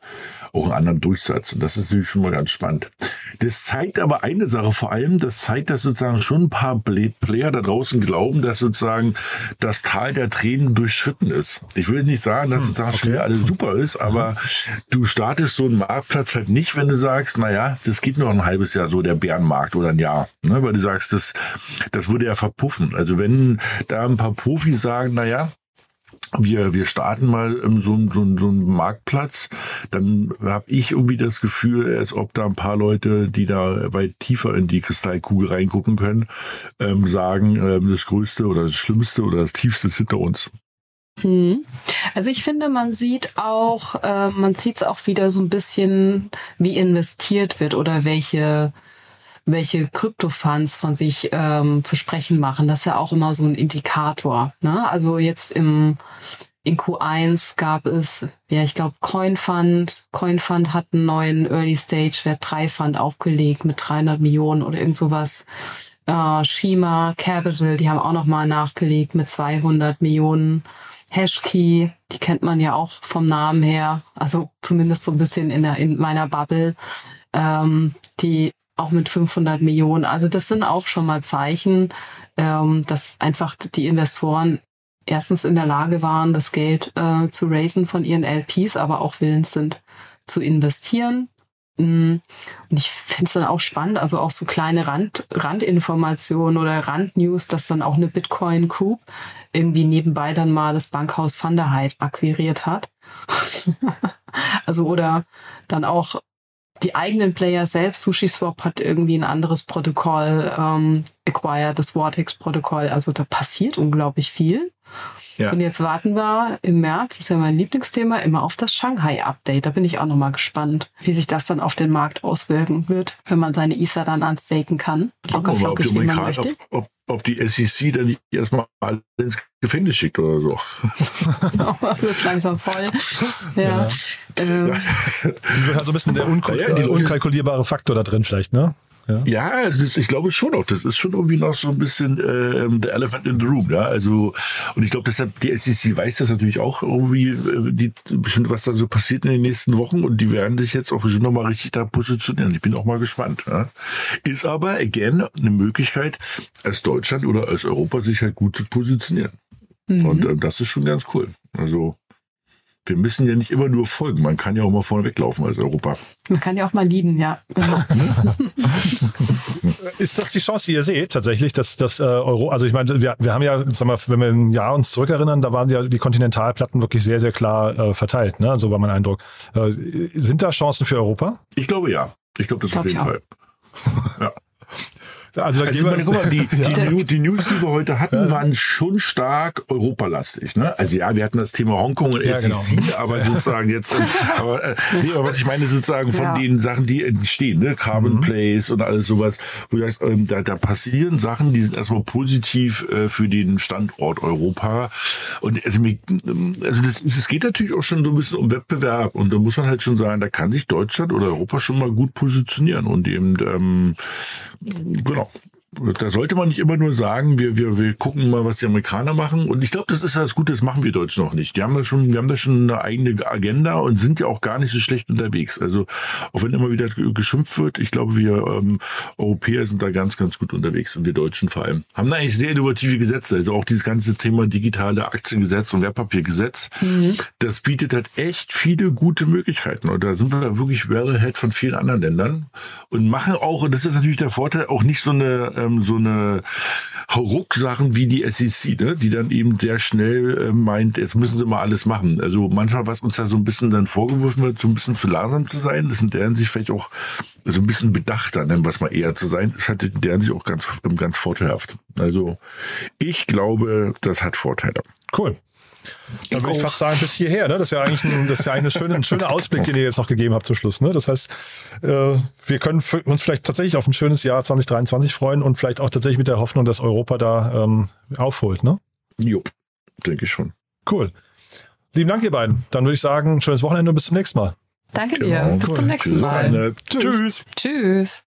auch einen anderen Durchsatz. Und das ist natürlich schon mal ganz spannend. Das zeigt aber eine Sache vor allem, das zeigt, dass sozusagen schon ein paar Play- Player da draußen glauben, dass sozusagen das Tal der Tränen durchschritten ist. Ich will nicht sagen, dass sozusagen schon wieder alles super ist, aber du startest so einen Marktplatz halt nicht, wenn du sagst, naja, das geht noch ein halbes Jahr so, der Bärenmarkt oder ein Jahr. Ne? Weil du sagst, das, das würde ja verpuffen. Also wenn da ein paar Profis sagen, naja, wir, wir starten mal ähm, so, so, so einen Marktplatz, dann habe ich irgendwie das Gefühl, als ob da ein paar Leute, die da weit tiefer in die Kristallkugel reingucken können, ähm, sagen, ähm, das Größte oder das Schlimmste oder das Tiefste ist hinter uns. Hm. Also ich finde, man sieht auch, äh, man sieht es auch wieder so ein bisschen, wie investiert wird oder welche welche Kryptofunds von sich ähm, zu sprechen machen. Das ist ja auch immer so ein Indikator. Ne? Also jetzt im in Q1 gab es, ja, ich glaube, CoinFund. CoinFund hat einen neuen Early Stage Wert 3 Fund aufgelegt mit 300 Millionen oder irgend sowas. Äh, Shima Capital, die haben auch nochmal nachgelegt mit 200 Millionen. Hashkey, die kennt man ja auch vom Namen her, also zumindest so ein bisschen in, der, in meiner Bubble, ähm, die auch mit 500 Millionen. Also das sind auch schon mal Zeichen, ähm, dass einfach die Investoren erstens in der Lage waren, das Geld äh, zu raisen von ihren LPs, aber auch willens sind zu investieren. Mm, Und ich finde es dann auch spannend, also auch so kleine Rand, Randinformationen oder Randnews, dass dann auch eine Bitcoin Group irgendwie nebenbei dann mal das Bankhaus Van der Heid akquiriert hat. also oder dann auch die eigenen Player selbst, SushiSwap hat irgendwie ein anderes Protokoll ähm, acquired, das Vortex-Protokoll. Also da passiert unglaublich viel. Ja. Und jetzt warten wir im März, das ist ja mein Lieblingsthema, immer auf das Shanghai-Update. Da bin ich auch nochmal gespannt, wie sich das dann auf den Markt auswirken wird, wenn man seine ISA dann unstaken kann. Locker ob, flockig, die wie man möchte. ob, ob, ob die SEC dann nicht erstmal alle ins Gefängnis schickt oder so. wird langsam voll. Ja. Ähm, Die wird halt so ein bisschen der Ja, ja, unkalkulierbare Faktor da drin vielleicht, ne? Ja. Ja, also das, ich glaube schon auch. Das ist schon irgendwie noch so ein bisschen ähm, der Elephant in the Room. Ja, also und ich glaube, deshalb die SEC weiß das natürlich auch irgendwie, äh, die bestimmt was da so passiert in den nächsten Wochen und die werden sich jetzt auch bestimmt noch mal richtig da positionieren. Ich bin auch mal gespannt. Ja. Ist aber again eine Möglichkeit, als Deutschland oder als Europa sich halt gut zu positionieren. Und äh, das ist schon ganz cool. Also wir müssen ja nicht immer nur folgen. Man kann ja auch mal vorne weglaufen als Europa. man kann ja auch mal lieben, ja. Ist das die Chance, die ihr seht, tatsächlich, dass das äh, Euro, also ich meine, wir, wir haben ja, sag mal, wenn wir ein Jahr uns zurückerinnern, da waren ja die Kontinentalplatten wirklich sehr, sehr klar äh, verteilt, ne? So war mein Eindruck. Äh, sind da Chancen für Europa? Ich glaube ja. Ich glaube das Glaub auf jeden ich. Fall. Ja. Also, Also, meine, guck mal, die, die, die News, die wir heute hatten, waren schon stark europalastig. Ne? Also ja, wir hatten das Thema Hongkong und Ja, SEC, genau. aber sozusagen jetzt, ähm, aber, äh, nee, aber was ich meine, sozusagen von Ja. den Sachen, die entstehen, ne? Carbon Mhm. Plays und alles sowas, wo du sagst, ähm, da, da passieren Sachen, die sind erstmal positiv äh, für den Standort Europa. Und also, ähm, also das, es geht natürlich auch schon so ein bisschen um Wettbewerb und da muss man halt schon sagen, da kann sich Deutschland oder Europa schon mal gut positionieren und eben ähm, genau. off da sollte man nicht immer nur sagen, wir, wir, wir gucken mal, was die Amerikaner machen. Und ich glaube, das ist das Gute, das machen wir Deutschen noch nicht. Die haben da schon, wir haben da schon eine eigene Agenda und sind ja auch gar nicht so schlecht unterwegs. Also auch wenn immer wieder geschimpft wird, ich glaube, wir ähm, Europäer sind da ganz, ganz gut unterwegs und wir Deutschen vor allem. Haben da eigentlich sehr innovative Gesetze. Also auch dieses ganze Thema digitale Aktiengesetz und Wertpapiergesetz, mhm. das bietet halt echt viele gute Möglichkeiten. Und da sind wir wirklich well ahead von vielen anderen Ländern und machen auch, und das ist natürlich der Vorteil, auch nicht so eine, ähm, so eine Rucksachen wie die SEC, ne? die dann eben sehr schnell äh, meint, jetzt müssen sie mal alles machen. Also manchmal, was uns da so ein bisschen dann vorgeworfen wird, so ein bisschen zu langsam zu sein, das in deren sich vielleicht auch so ein bisschen bedachter, nennen wir es mal eher zu sein, das hat in deren sich auch ganz, ganz vorteilhaft. Also ich glaube, das hat Vorteile. Cool. Dann würde ich fast sagen, bis hierher. Ne? Das ist ja eigentlich ein, das ist ja eigentlich ein, schöner, ein schöner Ausblick, den ihr jetzt noch gegeben habt zum Schluss. Ne? Das heißt, äh, wir können uns vielleicht tatsächlich auf ein schönes Jahr 2023 freuen und vielleicht auch tatsächlich mit der Hoffnung, dass Europa da ähm, aufholt. Ne? Jo, denke ich schon. Cool. Lieben Dank, ihr beiden. Dann würde ich sagen, schönes Wochenende und bis zum nächsten Mal. Danke dir. Genau. Bis cool. zum nächsten Tschüss, Mal. Tschüss. Tschüss.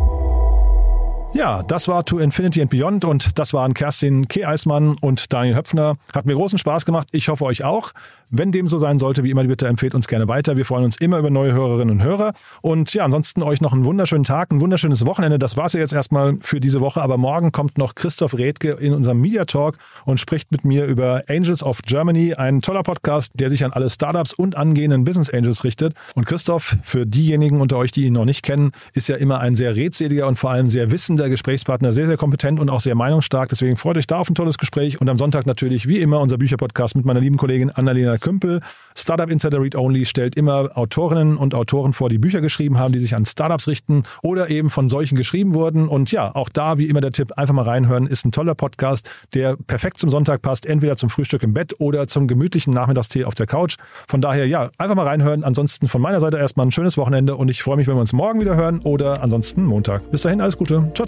Ja, das war To Infinity and Beyond und das waren Kerstin K. Eismann und Daniel Höpfner. Hat mir großen Spaß gemacht. Ich hoffe euch auch. Wenn dem so sein sollte, wie immer, bitte empfehlt uns gerne weiter. Wir freuen uns immer über neue Hörerinnen und Hörer. Und ja, ansonsten euch noch einen wunderschönen Tag, ein wunderschönes Wochenende. Das war's ja jetzt erstmal für diese Woche. Aber morgen kommt noch Christoph Redke in unserem Media Talk und spricht mit mir über Angels of Germany. Ein toller Podcast, der sich an alle Startups und angehenden Business Angels richtet. Und Christoph, für diejenigen unter euch, die ihn noch nicht kennen, ist ja immer ein sehr redseliger und vor allem sehr wissender Gesprächspartner. Sehr, sehr kompetent und auch sehr meinungsstark. Deswegen freut euch da auf ein tolles Gespräch. Und am Sonntag natürlich, wie immer, unser Bücherpodcast mit meiner lieben Kollegin Annalena Kümpel. Startup Insider Read Only stellt immer Autorinnen und Autoren vor, die Bücher geschrieben haben, die sich an Startups richten oder eben von solchen geschrieben wurden. Und ja, auch da, wie immer der Tipp, einfach mal reinhören, ist ein toller Podcast, der perfekt zum Sonntag passt, entweder zum Frühstück im Bett oder zum gemütlichen Nachmittagstee auf der Couch. Von daher, ja, einfach mal reinhören. Ansonsten von meiner Seite erstmal ein schönes Wochenende und ich freue mich, wenn wir uns morgen wieder hören oder ansonsten Montag. Bis dahin, alles Gute. Ciao,